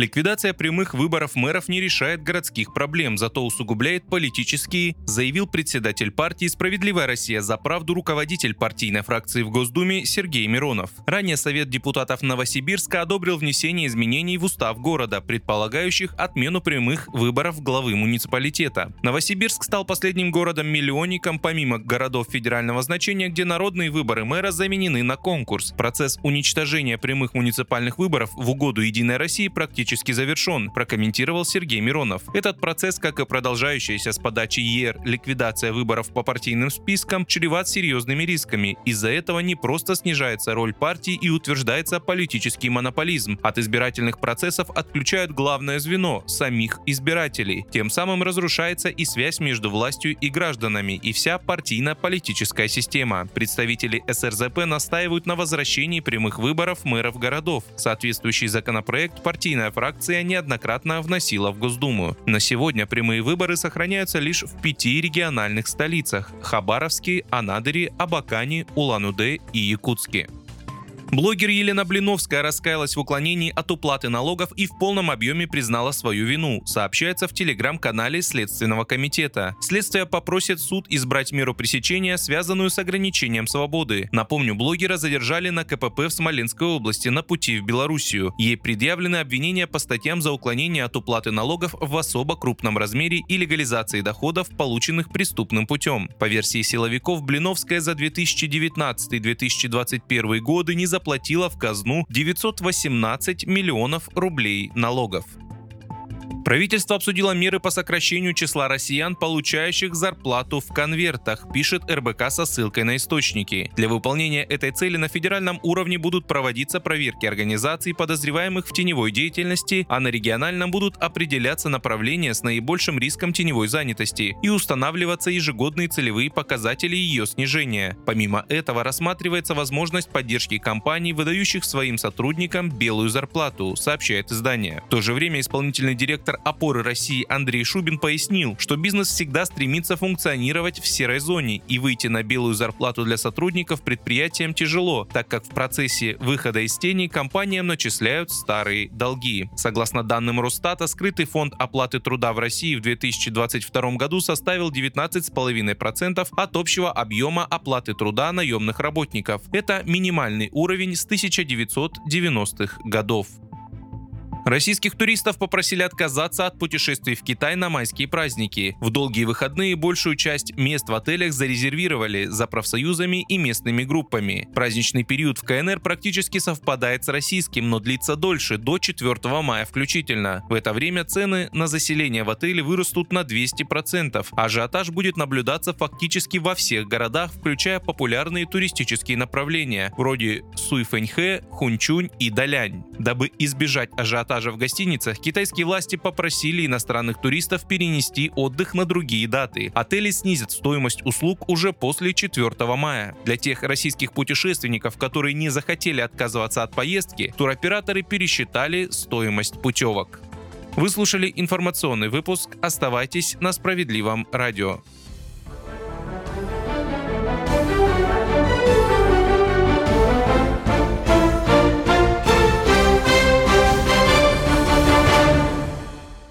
Ликвидация прямых выборов мэров не решает городских проблем, зато усугубляет политические, заявил председатель партии «Справедливая Россия за правду» руководитель партийной фракции в Госдуме Сергей Миронов. Ранее Совет депутатов Новосибирска одобрил внесение изменений в устав города, предполагающих отмену прямых выборов главы муниципалитета. Новосибирск стал последним городом-миллионником помимо городов федерального значения, где народные выборы мэра заменены на конкурс. Процесс уничтожения прямых муниципальных выборов в угоду Единой России практически практически завершен, прокомментировал Сергей Миронов. Этот процесс, как и продолжающаяся с подачи ЕР ликвидация выборов по партийным спискам, чреват серьезными рисками. Из-за этого не просто снижается роль партии и утверждается политический монополизм. От избирательных процессов отключают главное звено – самих избирателей. Тем самым разрушается и связь между властью и гражданами, и вся партийно-политическая система. Представители СРЗП настаивают на возвращении прямых выборов мэров городов. Соответствующий законопроект партийная фракция неоднократно вносила в Госдуму. На сегодня прямые выборы сохраняются лишь в пяти региональных столицах – Хабаровске, Анадыре, Абакане, Улан-Удэ и Якутске. Блогер Елена Блиновская раскаялась в уклонении от уплаты налогов и в полном объеме признала свою вину, сообщается в телеграм-канале Следственного комитета. Следствие попросит суд избрать меру пресечения, связанную с ограничением свободы. Напомню, блогера задержали на КПП в Смоленской области на пути в Белоруссию. Ей предъявлены обвинения по статьям за уклонение от уплаты налогов в особо крупном размере и легализации доходов, полученных преступным путем. По версии силовиков, Блиновская за 2019-2021 годы не заплатила заплатила в казну 918 миллионов рублей налогов. Правительство обсудило меры по сокращению числа россиян, получающих зарплату в конвертах, пишет РБК со ссылкой на источники. Для выполнения этой цели на федеральном уровне будут проводиться проверки организаций, подозреваемых в теневой деятельности, а на региональном будут определяться направления с наибольшим риском теневой занятости и устанавливаться ежегодные целевые показатели ее снижения. Помимо этого рассматривается возможность поддержки компаний, выдающих своим сотрудникам белую зарплату, сообщает издание. В то же время исполнительный директор опоры России Андрей Шубин пояснил, что бизнес всегда стремится функционировать в серой зоне и выйти на белую зарплату для сотрудников предприятиям тяжело, так как в процессе выхода из тени компаниям начисляют старые долги. Согласно данным Росстата, скрытый фонд оплаты труда в России в 2022 году составил 19,5% от общего объема оплаты труда наемных работников. Это минимальный уровень с 1990-х годов. Российских туристов попросили отказаться от путешествий в Китай на майские праздники. В долгие выходные большую часть мест в отелях зарезервировали за профсоюзами и местными группами. Праздничный период в КНР практически совпадает с российским, но длится дольше, до 4 мая включительно. В это время цены на заселение в отеле вырастут на 200%. Ажиотаж будет наблюдаться фактически во всех городах, включая популярные туристические направления, вроде Суйфэньхэ, Хунчунь и Далянь. Дабы избежать ажиотажа ажиотажа в гостиницах, китайские власти попросили иностранных туристов перенести отдых на другие даты. Отели снизят стоимость услуг уже после 4 мая. Для тех российских путешественников, которые не захотели отказываться от поездки, туроператоры пересчитали стоимость путевок. Вы слушали информационный выпуск. Оставайтесь на справедливом радио.